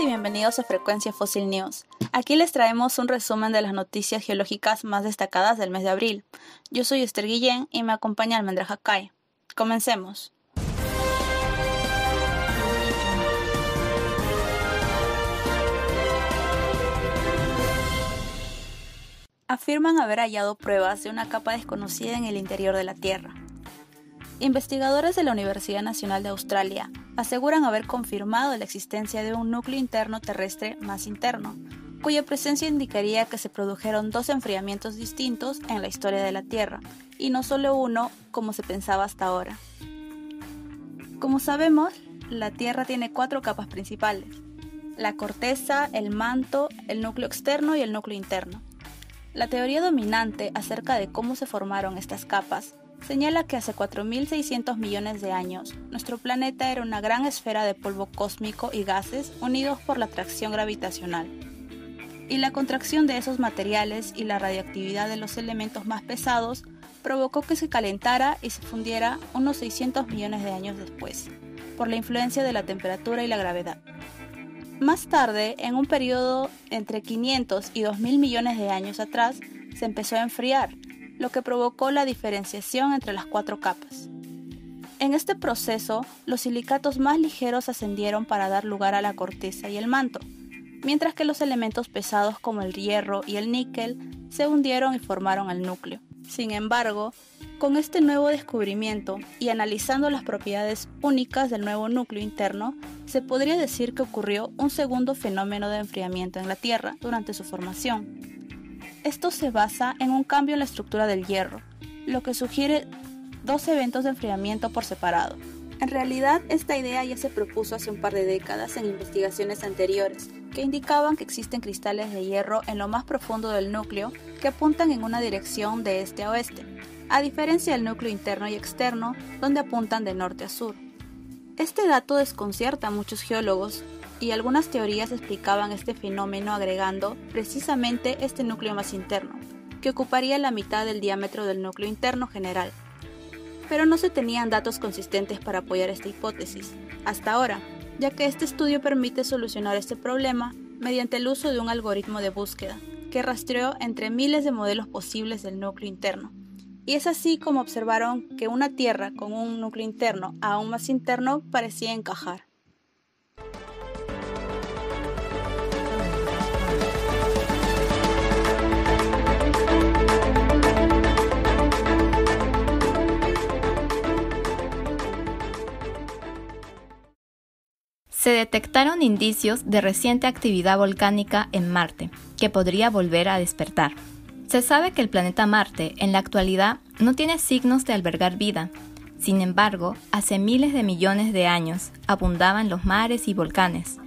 y bienvenidos a Frecuencia Fossil News. Aquí les traemos un resumen de las noticias geológicas más destacadas del mes de abril. Yo soy Esther Guillén y me acompaña Almendra Hakai. Comencemos. Afirman haber hallado pruebas de una capa desconocida en el interior de la Tierra. Investigadores de la Universidad Nacional de Australia aseguran haber confirmado la existencia de un núcleo interno terrestre más interno, cuya presencia indicaría que se produjeron dos enfriamientos distintos en la historia de la Tierra, y no solo uno como se pensaba hasta ahora. Como sabemos, la Tierra tiene cuatro capas principales, la corteza, el manto, el núcleo externo y el núcleo interno. La teoría dominante acerca de cómo se formaron estas capas señala que hace 4.600 millones de años, nuestro planeta era una gran esfera de polvo cósmico y gases unidos por la atracción gravitacional. Y la contracción de esos materiales y la radioactividad de los elementos más pesados provocó que se calentara y se fundiera unos 600 millones de años después, por la influencia de la temperatura y la gravedad. Más tarde, en un periodo entre 500 y 2.000 millones de años atrás, se empezó a enfriar lo que provocó la diferenciación entre las cuatro capas. En este proceso, los silicatos más ligeros ascendieron para dar lugar a la corteza y el manto, mientras que los elementos pesados como el hierro y el níquel se hundieron y formaron el núcleo. Sin embargo, con este nuevo descubrimiento y analizando las propiedades únicas del nuevo núcleo interno, se podría decir que ocurrió un segundo fenómeno de enfriamiento en la Tierra durante su formación, esto se basa en un cambio en la estructura del hierro, lo que sugiere dos eventos de enfriamiento por separado. En realidad, esta idea ya se propuso hace un par de décadas en investigaciones anteriores, que indicaban que existen cristales de hierro en lo más profundo del núcleo que apuntan en una dirección de este a oeste, a diferencia del núcleo interno y externo, donde apuntan de norte a sur. Este dato desconcierta a muchos geólogos, y algunas teorías explicaban este fenómeno agregando precisamente este núcleo más interno, que ocuparía la mitad del diámetro del núcleo interno general. Pero no se tenían datos consistentes para apoyar esta hipótesis, hasta ahora, ya que este estudio permite solucionar este problema mediante el uso de un algoritmo de búsqueda, que rastreó entre miles de modelos posibles del núcleo interno. Y es así como observaron que una Tierra con un núcleo interno aún más interno parecía encajar. Se detectaron indicios de reciente actividad volcánica en Marte, que podría volver a despertar. Se sabe que el planeta Marte en la actualidad no tiene signos de albergar vida. Sin embargo, hace miles de millones de años abundaban los mares y volcanes,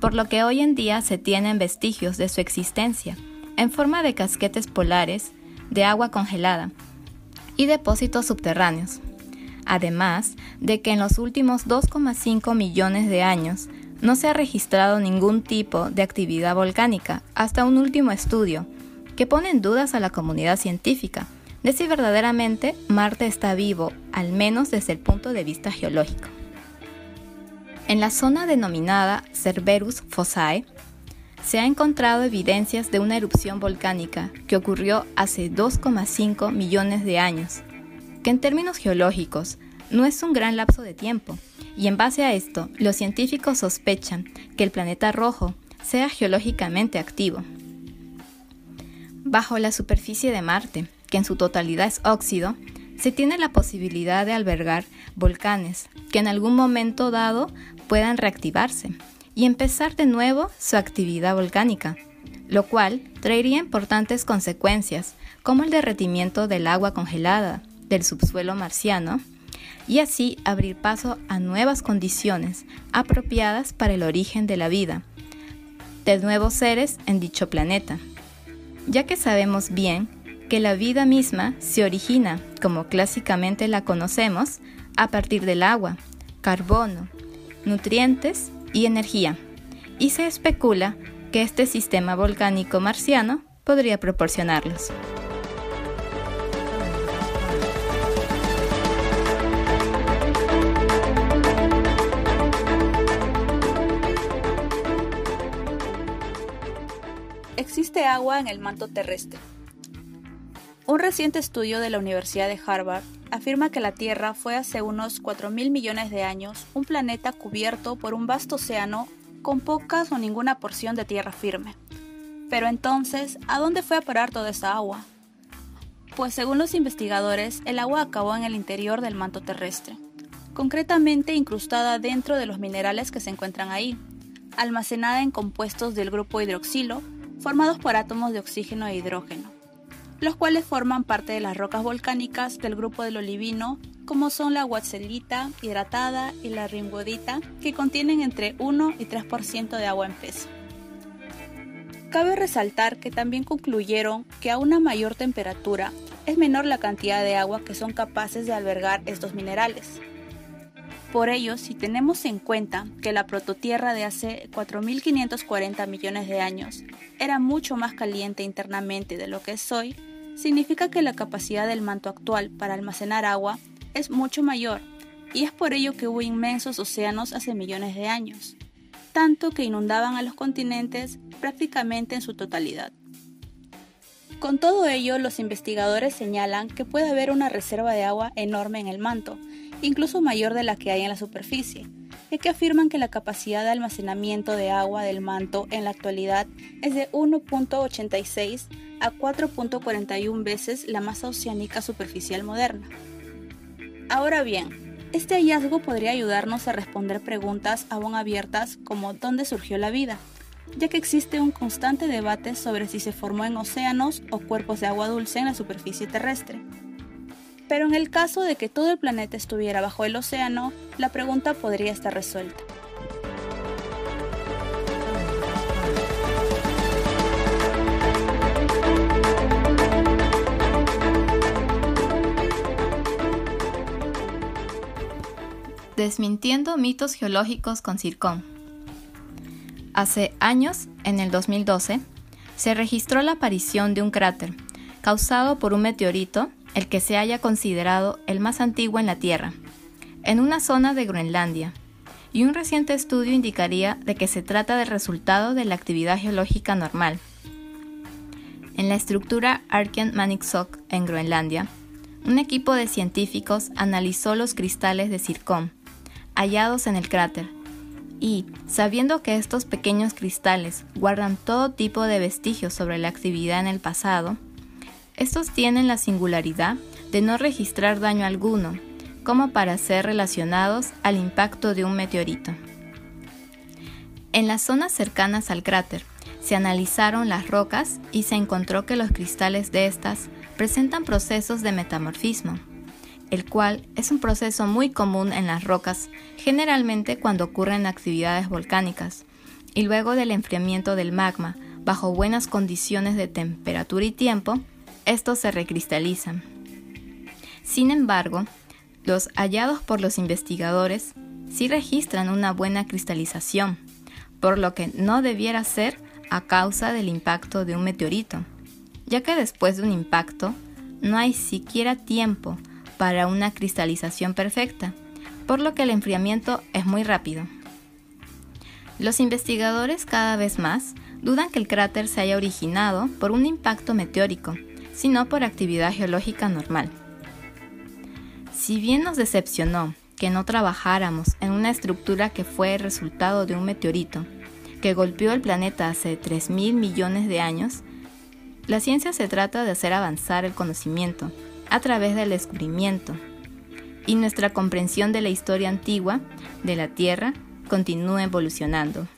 por lo que hoy en día se tienen vestigios de su existencia, en forma de casquetes polares, de agua congelada y depósitos subterráneos además de que en los últimos 2,5 millones de años no se ha registrado ningún tipo de actividad volcánica hasta un último estudio que pone en dudas a la comunidad científica de si verdaderamente Marte está vivo, al menos desde el punto de vista geológico. En la zona denominada Cerberus Fossae, se ha encontrado evidencias de una erupción volcánica que ocurrió hace 2,5 millones de años que en términos geológicos no es un gran lapso de tiempo, y en base a esto, los científicos sospechan que el planeta rojo sea geológicamente activo. Bajo la superficie de Marte, que en su totalidad es óxido, se tiene la posibilidad de albergar volcanes que en algún momento dado puedan reactivarse y empezar de nuevo su actividad volcánica, lo cual traería importantes consecuencias como el derretimiento del agua congelada, del subsuelo marciano y así abrir paso a nuevas condiciones apropiadas para el origen de la vida, de nuevos seres en dicho planeta, ya que sabemos bien que la vida misma se origina, como clásicamente la conocemos, a partir del agua, carbono, nutrientes y energía, y se especula que este sistema volcánico marciano podría proporcionarlos. Agua en el manto terrestre. Un reciente estudio de la Universidad de Harvard afirma que la Tierra fue hace unos 4.000 millones de años un planeta cubierto por un vasto océano con pocas o ninguna porción de tierra firme. Pero entonces, ¿a dónde fue a parar toda esa agua? Pues según los investigadores, el agua acabó en el interior del manto terrestre, concretamente incrustada dentro de los minerales que se encuentran ahí, almacenada en compuestos del grupo hidroxilo, formados por átomos de oxígeno e hidrógeno los cuales forman parte de las rocas volcánicas del grupo del olivino, como son la huatzelita hidratada y la ringodita, que contienen entre 1 y 3% de agua en peso. Cabe resaltar que también concluyeron que a una mayor temperatura es menor la cantidad de agua que son capaces de albergar estos minerales. Por ello, si tenemos en cuenta que la prototierra de hace 4.540 millones de años era mucho más caliente internamente de lo que es hoy, significa que la capacidad del manto actual para almacenar agua es mucho mayor, y es por ello que hubo inmensos océanos hace millones de años, tanto que inundaban a los continentes prácticamente en su totalidad. Con todo ello, los investigadores señalan que puede haber una reserva de agua enorme en el manto, incluso mayor de la que hay en la superficie, ya que afirman que la capacidad de almacenamiento de agua del manto en la actualidad es de 1.86 a 4.41 veces la masa oceánica superficial moderna. Ahora bien, este hallazgo podría ayudarnos a responder preguntas aún abiertas como ¿dónde surgió la vida? ya que existe un constante debate sobre si se formó en océanos o cuerpos de agua dulce en la superficie terrestre. Pero en el caso de que todo el planeta estuviera bajo el océano, la pregunta podría estar resuelta. Desmintiendo mitos geológicos con Circón. Hace años, en el 2012, se registró la aparición de un cráter causado por un meteorito, el que se haya considerado el más antiguo en la Tierra, en una zona de Groenlandia, y un reciente estudio indicaría de que se trata del resultado de la actividad geológica normal. En la estructura Arken Maniksok en Groenlandia, un equipo de científicos analizó los cristales de circón, hallados en el cráter, y, sabiendo que estos pequeños cristales guardan todo tipo de vestigios sobre la actividad en el pasado, estos tienen la singularidad de no registrar daño alguno, como para ser relacionados al impacto de un meteorito. En las zonas cercanas al cráter se analizaron las rocas y se encontró que los cristales de estas presentan procesos de metamorfismo, el cual es un proceso muy común en las rocas, generalmente cuando ocurren actividades volcánicas, y luego del enfriamiento del magma, bajo buenas condiciones de temperatura y tiempo, estos se recristalizan. Sin embargo, los hallados por los investigadores sí registran una buena cristalización, por lo que no debiera ser a causa del impacto de un meteorito, ya que después de un impacto no hay siquiera tiempo para una cristalización perfecta, por lo que el enfriamiento es muy rápido. Los investigadores cada vez más dudan que el cráter se haya originado por un impacto meteórico, sino por actividad geológica normal. Si bien nos decepcionó que no trabajáramos en una estructura que fue el resultado de un meteorito que golpeó el planeta hace 3.000 millones de años, la ciencia se trata de hacer avanzar el conocimiento a través del descubrimiento. Y nuestra comprensión de la historia antigua de la Tierra continúa evolucionando.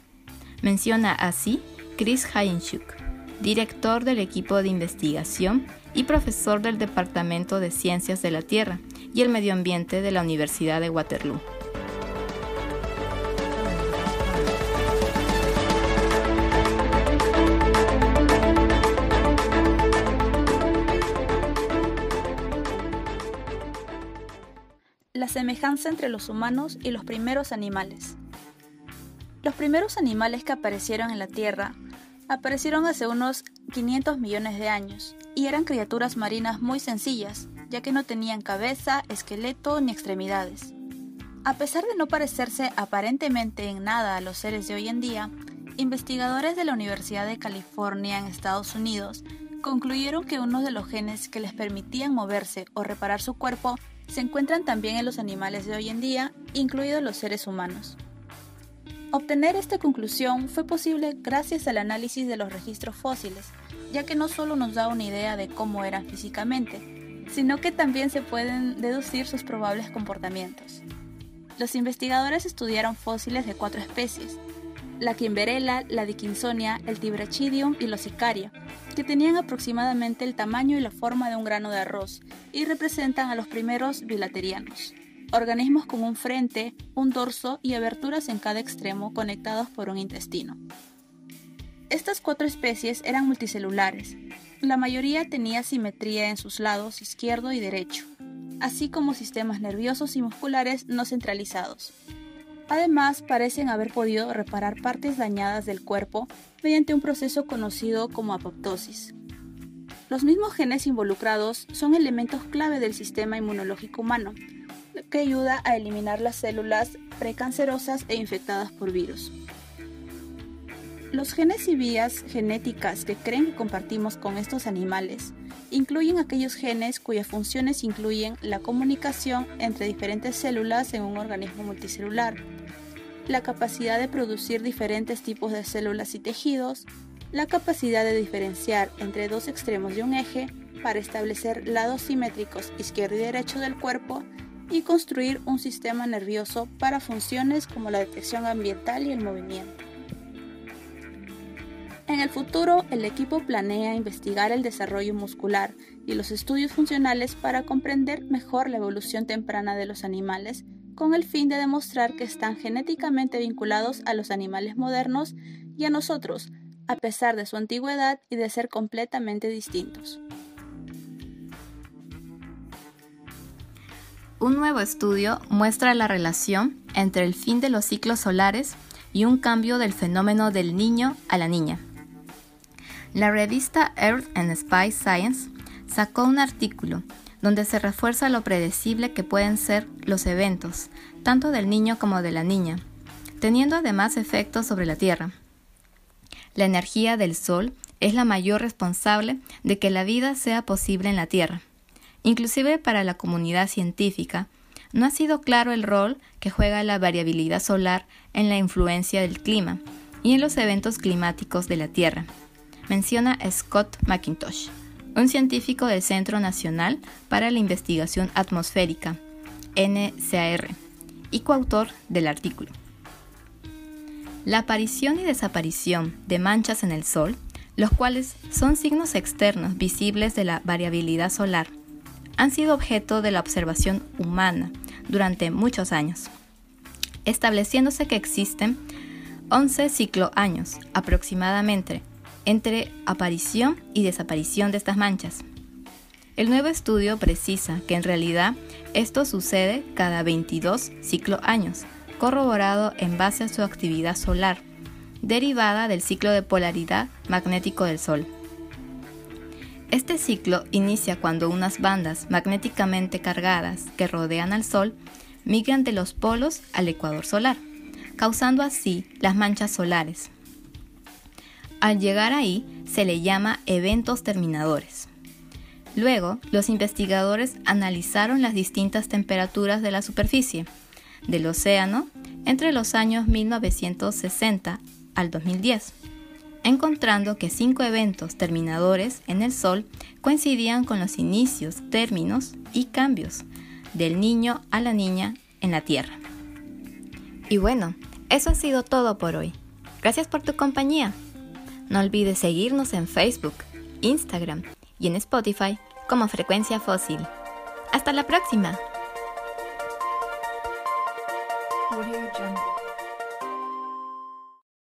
Menciona así Chris Hayenchuk, director del equipo de investigación y profesor del Departamento de Ciencias de la Tierra y el Medio Ambiente de la Universidad de Waterloo. la semejanza entre los humanos y los primeros animales. Los primeros animales que aparecieron en la Tierra aparecieron hace unos 500 millones de años y eran criaturas marinas muy sencillas, ya que no tenían cabeza, esqueleto ni extremidades. A pesar de no parecerse aparentemente en nada a los seres de hoy en día, Investigadores de la Universidad de California en Estados Unidos concluyeron que uno de los genes que les permitían moverse o reparar su cuerpo se encuentran también en los animales de hoy en día, incluidos los seres humanos. Obtener esta conclusión fue posible gracias al análisis de los registros fósiles, ya que no solo nos da una idea de cómo eran físicamente, sino que también se pueden deducir sus probables comportamientos. Los investigadores estudiaron fósiles de cuatro especies, la Kimberella, la Dickinsonia, el Tibrachidium y los Sicaria, que tenían aproximadamente el tamaño y la forma de un grano de arroz y representan a los primeros bilaterianos, organismos con un frente, un dorso y aberturas en cada extremo conectados por un intestino. Estas cuatro especies eran multicelulares. La mayoría tenía simetría en sus lados izquierdo y derecho, así como sistemas nerviosos y musculares no centralizados. Además, parecen haber podido reparar partes dañadas del cuerpo mediante un proceso conocido como apoptosis. Los mismos genes involucrados son elementos clave del sistema inmunológico humano, que ayuda a eliminar las células precancerosas e infectadas por virus. Los genes y vías genéticas que creen que compartimos con estos animales incluyen aquellos genes cuyas funciones incluyen la comunicación entre diferentes células en un organismo multicelular, la capacidad de producir diferentes tipos de células y tejidos, la capacidad de diferenciar entre dos extremos de un eje para establecer lados simétricos izquierdo y derecho del cuerpo y construir un sistema nervioso para funciones como la detección ambiental y el movimiento. En el futuro, el equipo planea investigar el desarrollo muscular y los estudios funcionales para comprender mejor la evolución temprana de los animales con el fin de demostrar que están genéticamente vinculados a los animales modernos y a nosotros, a pesar de su antigüedad y de ser completamente distintos. Un nuevo estudio muestra la relación entre el fin de los ciclos solares y un cambio del fenómeno del niño a la niña. La revista Earth and Spice Science sacó un artículo donde se refuerza lo predecible que pueden ser los eventos, tanto del niño como de la niña, teniendo además efectos sobre la Tierra. La energía del Sol es la mayor responsable de que la vida sea posible en la Tierra. Inclusive para la comunidad científica, no ha sido claro el rol que juega la variabilidad solar en la influencia del clima y en los eventos climáticos de la Tierra, menciona Scott McIntosh un científico del Centro Nacional para la Investigación Atmosférica, NCAR, y coautor del artículo. La aparición y desaparición de manchas en el Sol, los cuales son signos externos visibles de la variabilidad solar, han sido objeto de la observación humana durante muchos años, estableciéndose que existen 11 cicloaños aproximadamente entre aparición y desaparición de estas manchas. El nuevo estudio precisa que en realidad esto sucede cada 22 cicloaños, corroborado en base a su actividad solar, derivada del ciclo de polaridad magnético del Sol. Este ciclo inicia cuando unas bandas magnéticamente cargadas que rodean al Sol migran de los polos al ecuador solar, causando así las manchas solares. Al llegar ahí se le llama eventos terminadores. Luego, los investigadores analizaron las distintas temperaturas de la superficie del océano entre los años 1960 al 2010, encontrando que cinco eventos terminadores en el Sol coincidían con los inicios, términos y cambios del niño a la niña en la Tierra. Y bueno, eso ha sido todo por hoy. Gracias por tu compañía. No olvides seguirnos en Facebook, Instagram y en Spotify como Frecuencia Fósil. Hasta la próxima.